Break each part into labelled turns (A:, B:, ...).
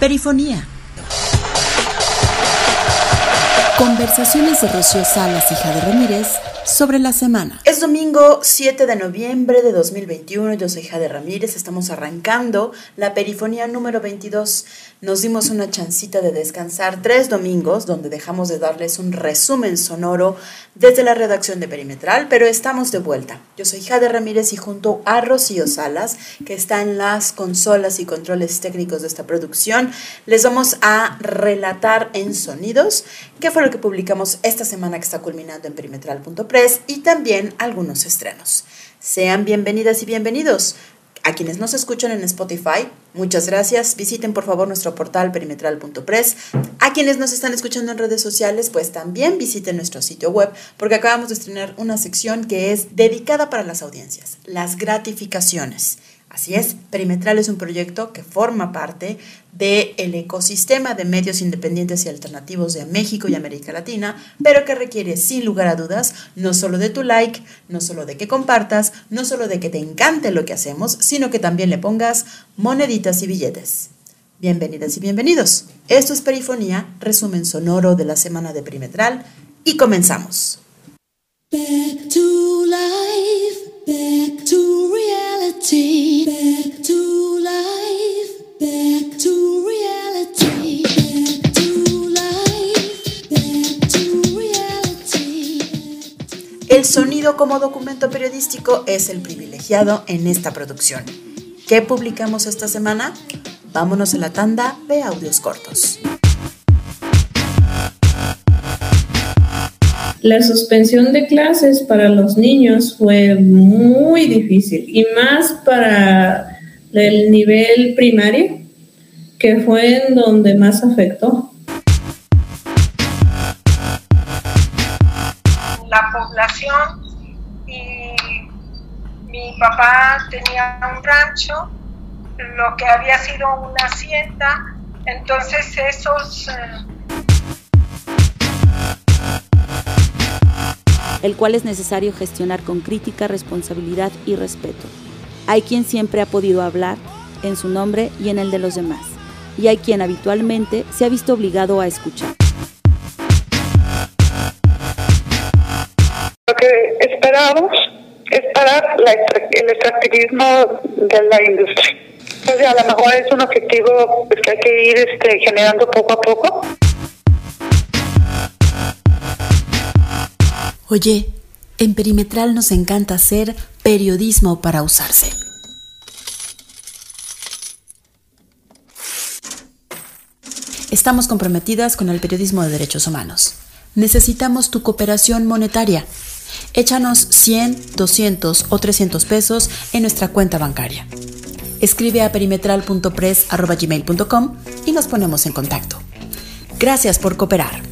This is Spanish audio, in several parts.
A: Perifonía. Conversaciones de Rocío Salas, hija de Ramírez, sobre la semana.
B: Es domingo 7 de noviembre de 2021. Yo soy Jade Ramírez. Estamos arrancando la perifonía número 22. Nos dimos una chancita de descansar tres domingos, donde dejamos de darles un resumen sonoro desde la redacción de Perimetral, pero estamos de vuelta. Yo soy Jade Ramírez y junto a Rocío Salas, que está en las consolas y controles técnicos de esta producción, les vamos a relatar en sonidos qué fue lo que publicamos esta semana que está culminando en perimetral.press y también algunos estrenos. Sean bienvenidas y bienvenidos. A quienes nos escuchan en Spotify, muchas gracias. Visiten por favor nuestro portal perimetral.press. A quienes nos están escuchando en redes sociales, pues también visiten nuestro sitio web porque acabamos de estrenar una sección que es dedicada para las audiencias, las gratificaciones. Así es, Perimetral es un proyecto que forma parte del ecosistema de medios independientes y alternativos de México y América Latina, pero que requiere sin lugar a dudas no solo de tu like, no solo de que compartas, no solo de que te encante lo que hacemos, sino que también le pongas moneditas y billetes. Bienvenidas y bienvenidos. Esto es Perifonía, resumen sonoro de la semana de Perimetral, y comenzamos. Back to reality, back to life, back to reality, back to life, back to reality. El sonido como documento periodístico es el privilegiado en esta producción. ¿Qué publicamos esta semana? Vámonos a la tanda de audios cortos.
C: La suspensión de clases para los niños fue muy difícil y más para el nivel primario, que fue en donde más afectó.
D: La población y mi papá tenía un rancho, lo que había sido una hacienda, entonces esos... Eh,
E: el cual es necesario gestionar con crítica, responsabilidad y respeto. Hay quien siempre ha podido hablar en su nombre y en el de los demás, y hay quien habitualmente se ha visto obligado a escuchar.
F: Lo que esperamos es parar el extractivismo de la industria. Entonces, a lo mejor es un objetivo pues, que hay que ir este, generando poco a poco.
A: Oye, en Perimetral nos encanta hacer periodismo para usarse. Estamos comprometidas con el periodismo de derechos humanos. Necesitamos tu cooperación monetaria. Échanos 100, 200 o 300 pesos en nuestra cuenta bancaria. Escribe a perimetral.press.gmail.com y nos ponemos en contacto. Gracias por cooperar.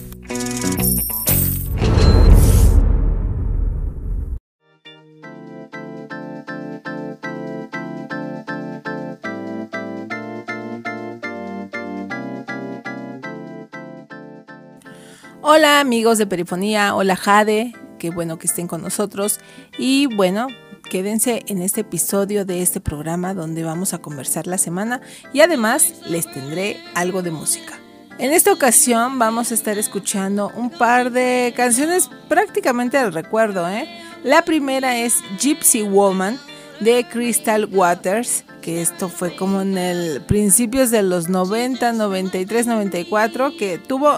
G: Hola amigos de Perifonía, hola Jade, qué bueno que estén con nosotros y bueno, quédense en este episodio de este programa donde vamos a conversar la semana y además les tendré algo de música. En esta ocasión vamos a estar escuchando un par de canciones prácticamente al recuerdo. ¿eh? La primera es Gypsy Woman de Crystal Waters que esto fue como en el principios de los 90, 93, 94, que tuvo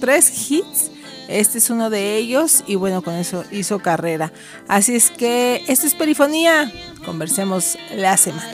G: tres hits. Este es uno de ellos y bueno, con eso hizo carrera. Así es que esto es Perifonía. Conversemos la semana.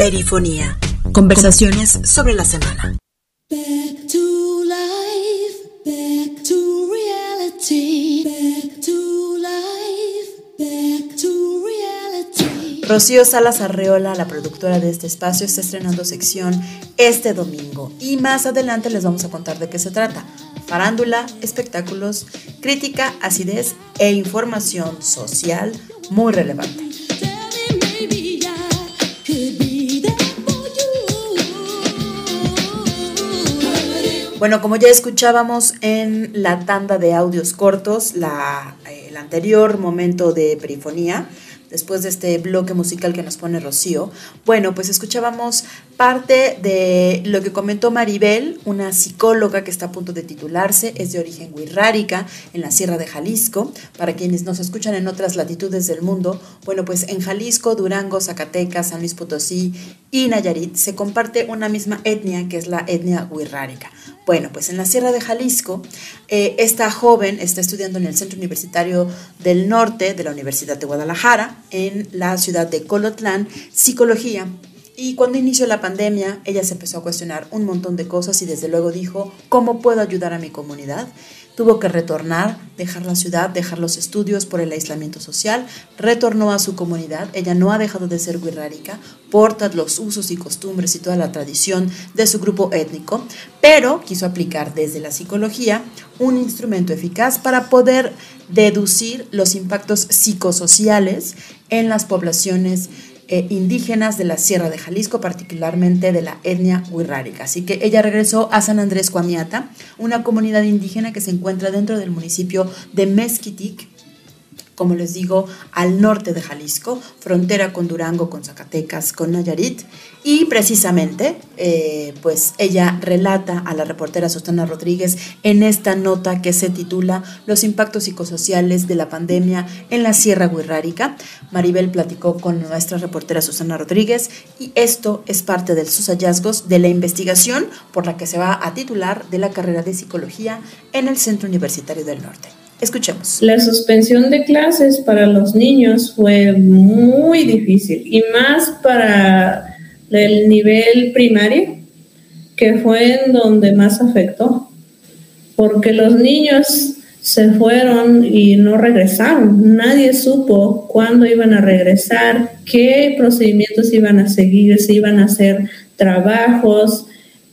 B: Perifonía. Conversaciones sobre la semana. Rocío Salas Arreola, la productora de este espacio, está estrenando sección este domingo y más adelante les vamos a contar de qué se trata. Farándula, espectáculos, crítica, acidez e información social muy relevante. Bueno, como ya escuchábamos en la tanda de audios cortos, la, el anterior momento de perifonía, después de este bloque musical que nos pone Rocío, bueno, pues escuchábamos parte de lo que comentó Maribel, una psicóloga que está a punto de titularse, es de origen wixárika, en la Sierra de Jalisco. Para quienes nos escuchan en otras latitudes del mundo, bueno, pues en Jalisco, Durango, Zacatecas, San Luis Potosí y Nayarit se comparte una misma etnia que es la etnia wixárika. Bueno, pues en la Sierra de Jalisco, eh, esta joven está estudiando en el Centro Universitario del Norte de la Universidad de Guadalajara, en la ciudad de Colotlán, psicología. Y cuando inició la pandemia, ella se empezó a cuestionar un montón de cosas y desde luego dijo, ¿cómo puedo ayudar a mi comunidad? Tuvo que retornar, dejar la ciudad, dejar los estudios por el aislamiento social, retornó a su comunidad, ella no ha dejado de ser wixárika, porta los usos y costumbres y toda la tradición de su grupo étnico, pero quiso aplicar desde la psicología un instrumento eficaz para poder deducir los impactos psicosociales en las poblaciones eh, indígenas de la Sierra de Jalisco, particularmente de la etnia wixárika. Así que ella regresó a San Andrés Cuamiata, una comunidad indígena que se encuentra dentro del municipio de Mezquitic, como les digo, al norte de Jalisco, frontera con Durango, con Zacatecas, con Nayarit. Y precisamente, eh, pues ella relata a la reportera Susana Rodríguez en esta nota que se titula Los impactos psicosociales de la pandemia en la Sierra Wixárika. Maribel platicó con nuestra reportera Susana Rodríguez y esto es parte de sus hallazgos de la investigación por la que se va a titular de la carrera de psicología en el Centro Universitario del Norte. Escuchemos.
C: La suspensión de clases para los niños fue muy difícil y más para el nivel primario, que fue en donde más afectó, porque los niños se fueron y no regresaron. Nadie supo cuándo iban a regresar, qué procedimientos iban a seguir, si iban a hacer trabajos,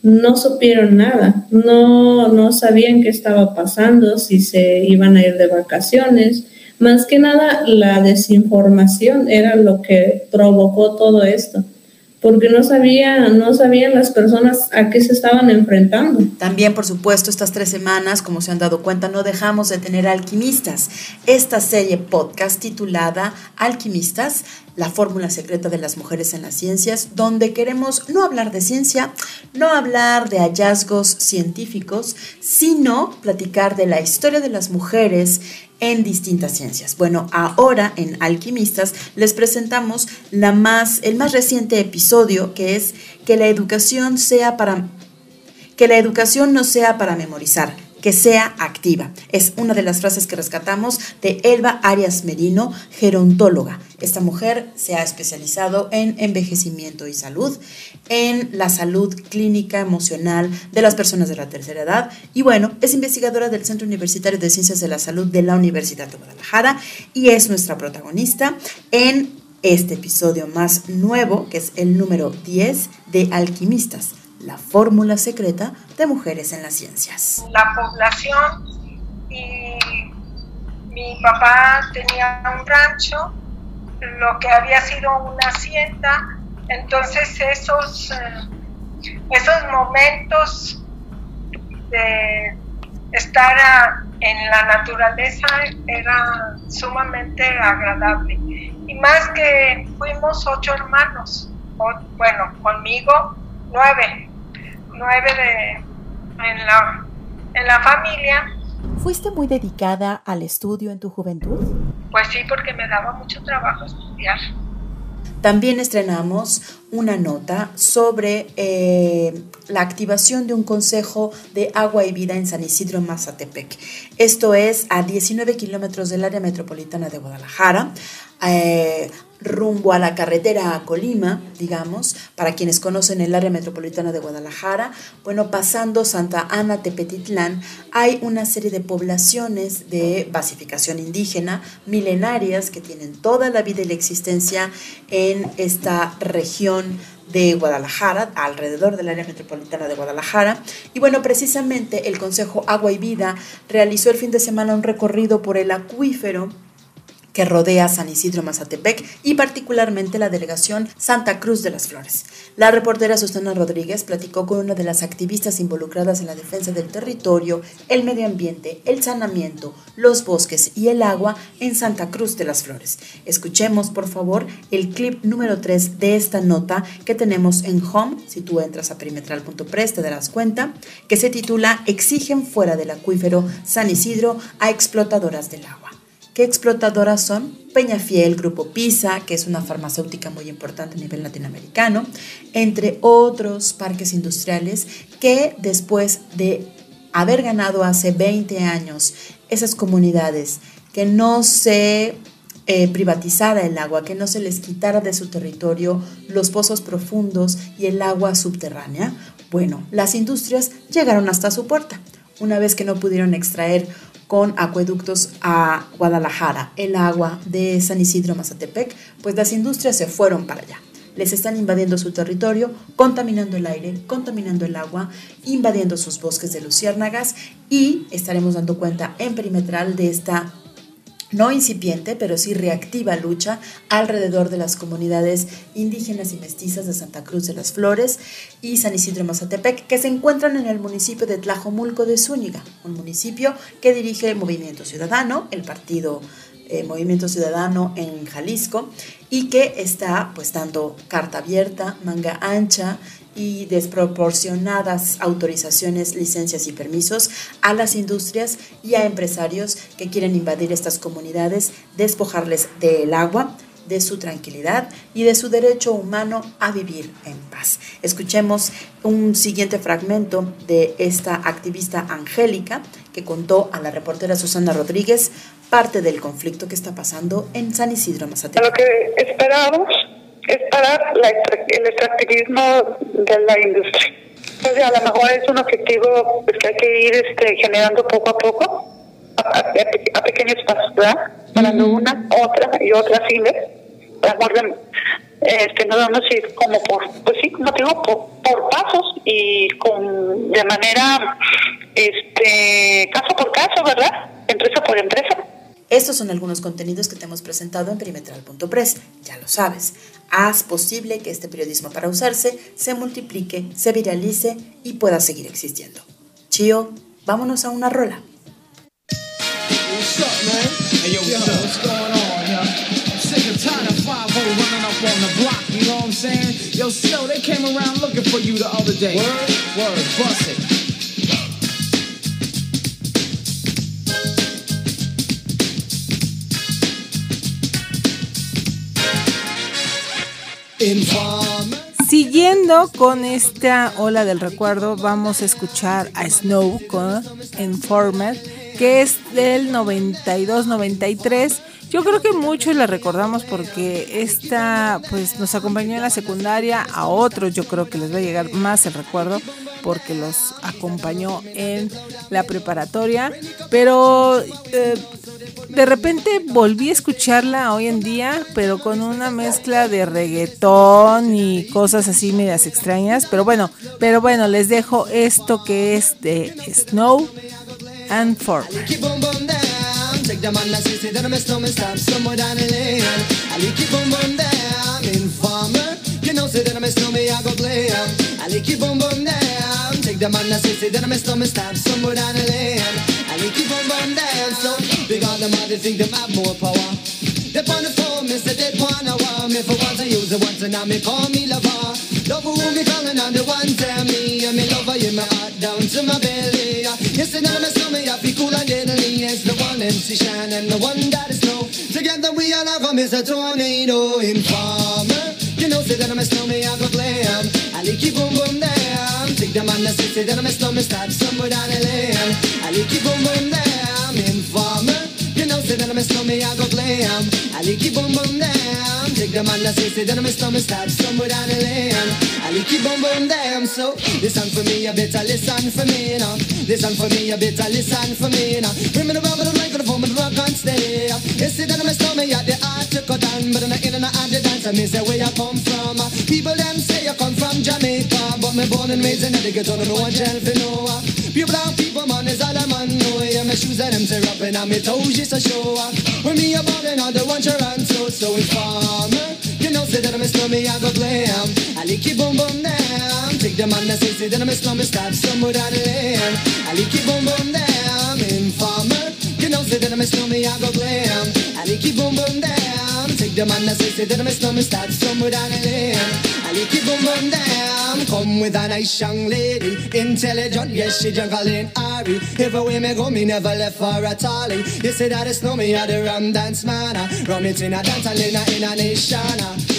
C: no supieron nada, no, no sabían qué estaba pasando, si se iban a ir de vacaciones. Más que nada, la desinformación era lo que provocó todo esto porque no sabían, no sabían las personas a qué se estaban enfrentando.
B: También, por supuesto, estas tres semanas, como se han dado cuenta, no dejamos de tener alquimistas. Esta serie podcast titulada Alquimistas, la fórmula secreta de las mujeres en las ciencias, donde queremos no hablar de ciencia, no hablar de hallazgos científicos, sino platicar de la historia de las mujeres en distintas ciencias. Bueno, ahora en Alquimistas les presentamos la más, el más reciente episodio que es que la educación sea para que la educación no sea para memorizar, que sea activa. Es una de las frases que rescatamos de Elba Arias Merino, gerontóloga. Esta mujer se ha especializado en envejecimiento y salud, en la salud clínica emocional de las personas de la tercera edad y bueno, es investigadora del Centro Universitario de Ciencias de la Salud de la Universidad de Guadalajara y es nuestra protagonista en este episodio más nuevo, que es el número 10 de Alquimistas la fórmula secreta de mujeres en las ciencias.
D: La población y mi papá tenía un rancho, lo que había sido una hacienda, entonces esos, eh, esos momentos de estar en la naturaleza era sumamente agradable. Y más que fuimos ocho hermanos, bueno, conmigo nueve, nueve de, en, la, en la familia.
B: ¿Fuiste muy dedicada al estudio en tu juventud?
D: Pues sí, porque me daba mucho trabajo estudiar.
B: También estrenamos una nota sobre eh, la activación de un consejo de agua y vida en San Isidro, Mazatepec. Esto es a 19 kilómetros del área metropolitana de Guadalajara. Eh, rumbo a la carretera a Colima, digamos, para quienes conocen el área metropolitana de Guadalajara, bueno, pasando Santa Ana Tepetitlán, hay una serie de poblaciones de basificación indígena milenarias que tienen toda la vida y la existencia en esta región de Guadalajara, alrededor del área metropolitana de Guadalajara. Y bueno, precisamente el Consejo Agua y Vida realizó el fin de semana un recorrido por el acuífero que rodea San Isidro Mazatepec y particularmente la delegación Santa Cruz de las Flores. La reportera Susana Rodríguez platicó con una de las activistas involucradas en la defensa del territorio, el medio ambiente, el saneamiento, los bosques y el agua en Santa Cruz de las Flores. Escuchemos, por favor, el clip número 3 de esta nota que tenemos en Home, si tú entras a perimetral.press te darás cuenta, que se titula Exigen fuera del acuífero San Isidro a explotadoras del agua. ¿Qué explotadoras son? Peñafiel, Grupo PISA, que es una farmacéutica muy importante a nivel latinoamericano, entre otros parques industriales que después de haber ganado hace 20 años esas comunidades, que no se eh, privatizara el agua, que no se les quitara de su territorio los pozos profundos y el agua subterránea, bueno, las industrias llegaron hasta su puerta. Una vez que no pudieron extraer con acueductos a Guadalajara, el agua de San Isidro Mazatepec, pues las industrias se fueron para allá. Les están invadiendo su territorio, contaminando el aire, contaminando el agua, invadiendo sus bosques de luciérnagas y estaremos dando cuenta en perimetral de esta no incipiente, pero sí reactiva lucha alrededor de las comunidades indígenas y mestizas de Santa Cruz de las Flores y San Isidro Mazatepec, que se encuentran en el municipio de Tlajomulco de Zúñiga, un municipio que dirige el Movimiento Ciudadano, el partido eh, Movimiento Ciudadano en Jalisco, y que está pues dando carta abierta, manga ancha y desproporcionadas autorizaciones, licencias y permisos a las industrias y a empresarios que quieren invadir estas comunidades, despojarles del agua, de su tranquilidad y de su derecho humano a vivir en paz. Escuchemos un siguiente fragmento de esta activista Angélica que contó a la reportera Susana Rodríguez parte del conflicto que está pasando en San Isidro Mazatepec.
F: Lo que esperamos es para el extractivismo de la industria. Entonces, a lo mejor es un objetivo pues, que hay que ir este, generando poco a poco, a, pequeños pasos, ¿verdad? Parando una, otra y otra fila, para este, no vamos a ir como por, pues sí, como digo, por, pasos y con de manera, este, caso por caso, ¿verdad? Empresa por empresa.
B: Estos son algunos contenidos que te hemos presentado en perimetral.press. Ya lo sabes, haz posible que este periodismo para usarse se multiplique, se viralice y pueda seguir existiendo. Chío, vámonos a una rola.
H: Siguiendo con esta ola del recuerdo, vamos a escuchar a Snow con Informer, que es del 92-93. Yo creo que muchos la recordamos porque esta pues nos acompañó en la secundaria, a otros yo creo que les va a llegar más el recuerdo porque los acompañó en la preparatoria, pero eh, de repente volví a escucharla hoy en día, pero con una mezcla de reggaetón y cosas así medias extrañas, pero bueno, pero bueno, les dejo esto que es de Snow and so on them, they think them have more power. They on the phone, say they wanna want me for once I use it once and now me call me lover. Love who me calling on the one tell me, and me lover in my heart down to my belly. Yes, and me slow me, I feel cool and deadly. It's the one MC Shine and the one that is snow. Together we all have a Mr. Tornado Informer. You know, say that I'm a snowman, I go glam. I like you boom boom down. Take the man that says, say that I'm a snowman, start somewhere down the lane. I like you boom boom down. You know, say that I'm a snowman, I go glam. I like you boom boom down. Take the man that say, say that my stomach start somewhere down the lane. I like you boom boom damn so. Listen for me, you better listen for me, you know. Listen for me, you better listen for me, you know. Bring me the rubber, the microphone, but rock on steady. You see that my stomach, yeah, the art to cut down, but in the in and out the dance, I say where you come from. People them say you come from Jamaica, but me born and raised in the ghetto, no one tell for no. My shoes and them up and on me toes just to show. off. When me a ballin', I don't want your run so so informer. You know, say that I'm a slummy, I go blam. I lick it boom boom down. Take the man that say, say that I'm a slummy, stop somewhere down the lane. I lick it boom boom down. Informer. You know, say that I'm a slummy, I go blam. I lick it boom boom down. Take the man that say, say that I'm a slummy, stop somewhere down the lane. I lick you boom boom down. Come with a nice young lady, intelligent, yes she juggling Ari. Everywhere me go, me never left for a tally. You say that it's no me, I the rum dance man. Rum it in a dance, and in a in a nation.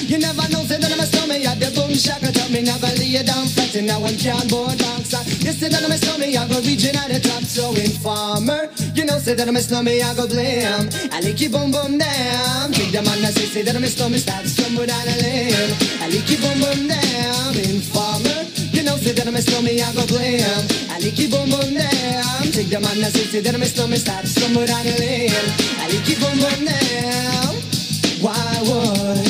H: You never know, say that I'm a stomach, at the boom shaka top. Me never lay you down in a one can board box. You say that I'm a stomach, I go region at the top. So informer, you know, say that I'm a stomach, I go blame. I lick you boom boom down. Take the say, that I'm a stomach, start somewhere down the lane. I lick you boom boom down. Informer, you know, say that I'm a stomach, I go blame. I lick you boom boom down. Take the man that say, say that a stomach, start somewhere down the lane. I lick you boom boom down. Why would?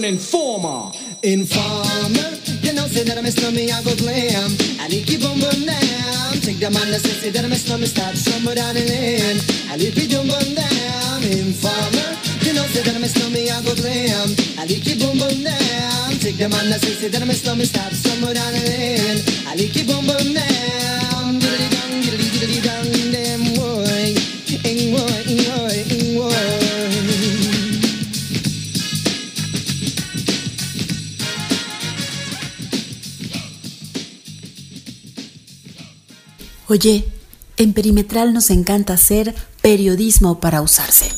I: Won't informer.
H: Informer, you know, say that I'm a slummy, I go blam. I lick you boom boom down. Take the man that say, say that I'm a slummy, start somewhere down the lane. I lick you boom boom down. Informer, you know, say that I'm a slummy, I go blam. I lick you boom boom down. Take the man that say, say that I'm a slummy, start somewhere down the lane. I lick you boom boom down. Diddly dong, diddly diddly dong, damn boy, ing boy,
E: Oye, en Perimetral nos encanta hacer periodismo para usarse.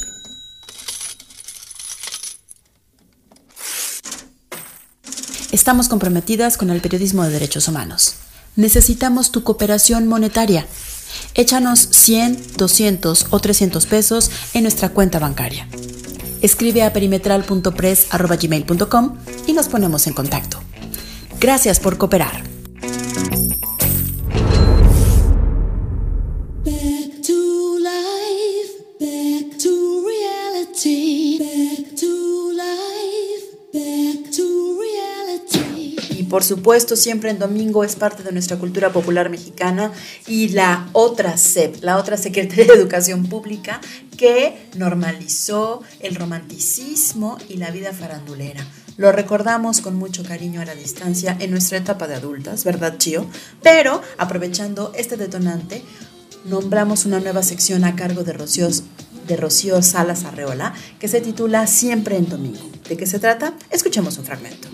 E: Estamos comprometidas con el periodismo de derechos humanos. Necesitamos tu cooperación monetaria. Échanos 100, 200 o 300 pesos en nuestra cuenta bancaria. Escribe a perimetral.press.gmail.com y nos ponemos en contacto. Gracias por cooperar.
B: Por supuesto, siempre en domingo es parte de nuestra cultura popular mexicana y la otra SEP, la otra Secretaría de Educación Pública, que normalizó el romanticismo y la vida farandulera. Lo recordamos con mucho cariño a la distancia en nuestra etapa de adultas, ¿verdad, Chio? Pero aprovechando este detonante, nombramos una nueva sección a cargo de Rocío, de Rocío Salas Arreola que se titula Siempre en Domingo. ¿De qué se trata? Escuchemos un fragmento.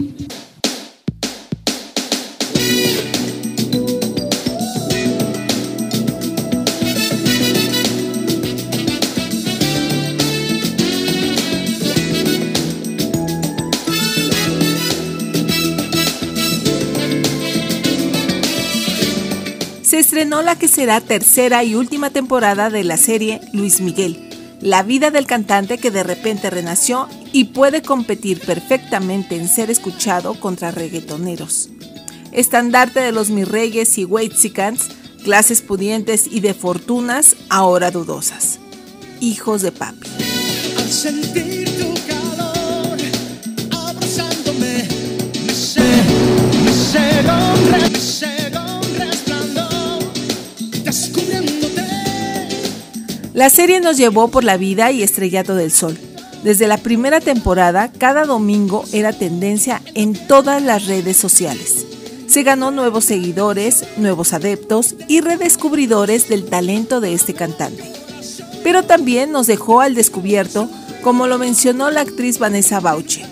G: Estrenó la que será tercera y última temporada de la serie Luis Miguel, la vida del cantante que de repente renació y puede competir perfectamente en ser escuchado contra reggaetoneros. Estandarte de los mirreyes y Weitzicans, clases pudientes y de fortunas ahora dudosas. Hijos de papi.
I: Al
G: La serie nos llevó por la vida y estrellato del sol. Desde la primera temporada, cada domingo era tendencia en todas las redes sociales. Se ganó nuevos seguidores, nuevos adeptos y redescubridores del talento de este cantante. Pero también nos dejó al descubierto, como lo mencionó la actriz Vanessa Bauche.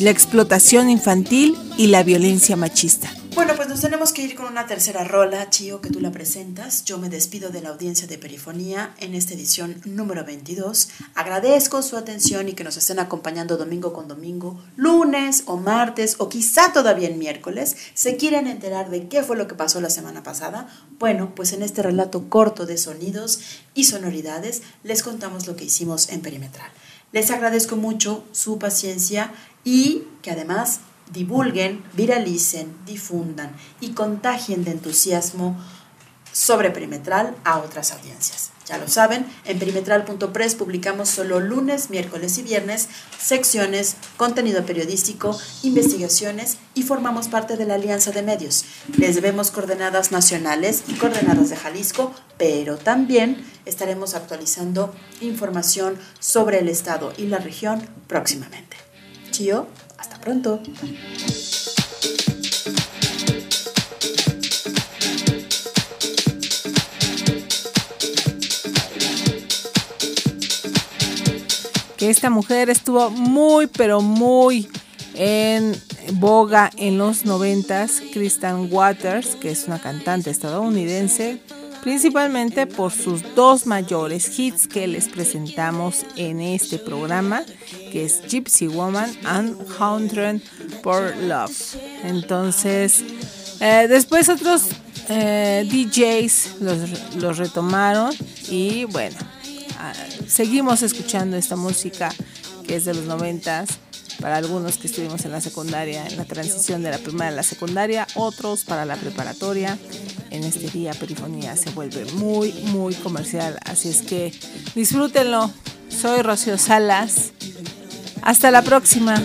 J: la explotación infantil y la violencia machista.
B: Bueno, pues nos tenemos que ir con una tercera rola, Chío, que tú la presentas. Yo me despido de la audiencia de Perifonía en esta edición número 22. Agradezco su atención y que nos estén acompañando domingo con domingo, lunes o martes o quizá todavía en miércoles. ¿Se quieren enterar de qué fue lo que pasó la semana pasada? Bueno, pues en este relato corto de sonidos y sonoridades les contamos lo que hicimos en Perimetral. Les agradezco mucho su paciencia y que además divulguen, viralicen, difundan y contagien de entusiasmo sobre Perimetral a otras audiencias. Ya lo saben, en perimetral.press publicamos solo lunes, miércoles y viernes secciones, contenido periodístico, investigaciones y formamos parte de la Alianza de Medios. Les debemos coordenadas nacionales y coordenadas de Jalisco, pero también estaremos actualizando información sobre el Estado y la región próximamente. Chío, hasta pronto.
J: que esta mujer estuvo muy, pero muy en boga en los noventas, Kristen Waters, que es una cantante estadounidense, principalmente por sus dos mayores hits que les presentamos en este programa, que es Gypsy Woman and Haunted for Love. Entonces, eh, después otros eh, DJs los, los retomaron y bueno, ah, seguimos escuchando esta música que es de los noventas para algunos que estuvimos en la secundaria, en la transición de la primaria a la secundaria, otros para la preparatoria. En este día Perifonía se vuelve muy, muy comercial, así es que disfrútenlo. Soy Rocío Salas. Hasta la próxima.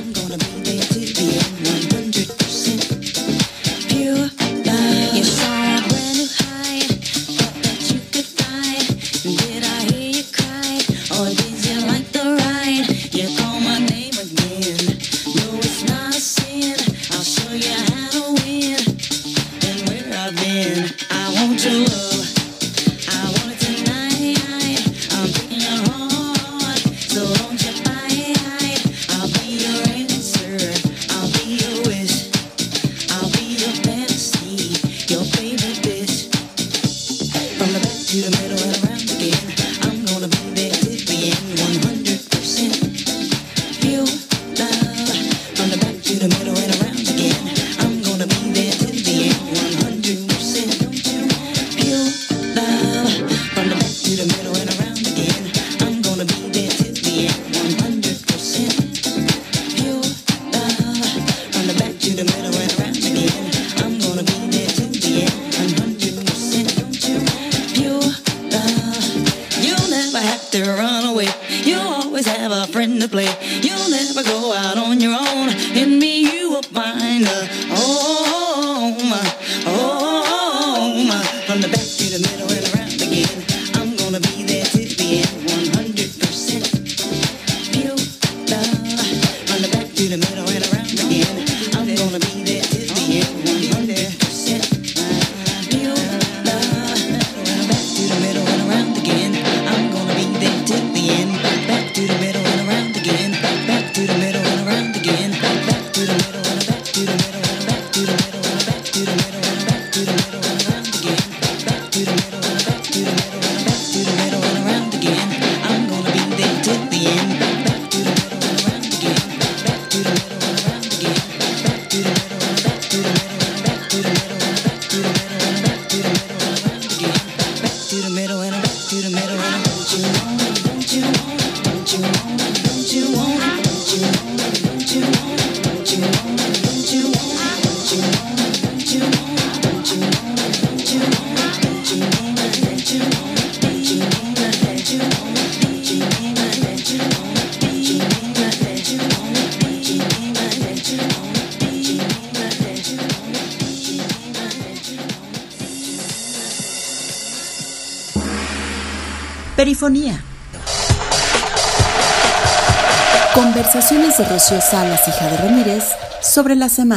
E: Rocío Salas y Jade Ramírez sobre la semana.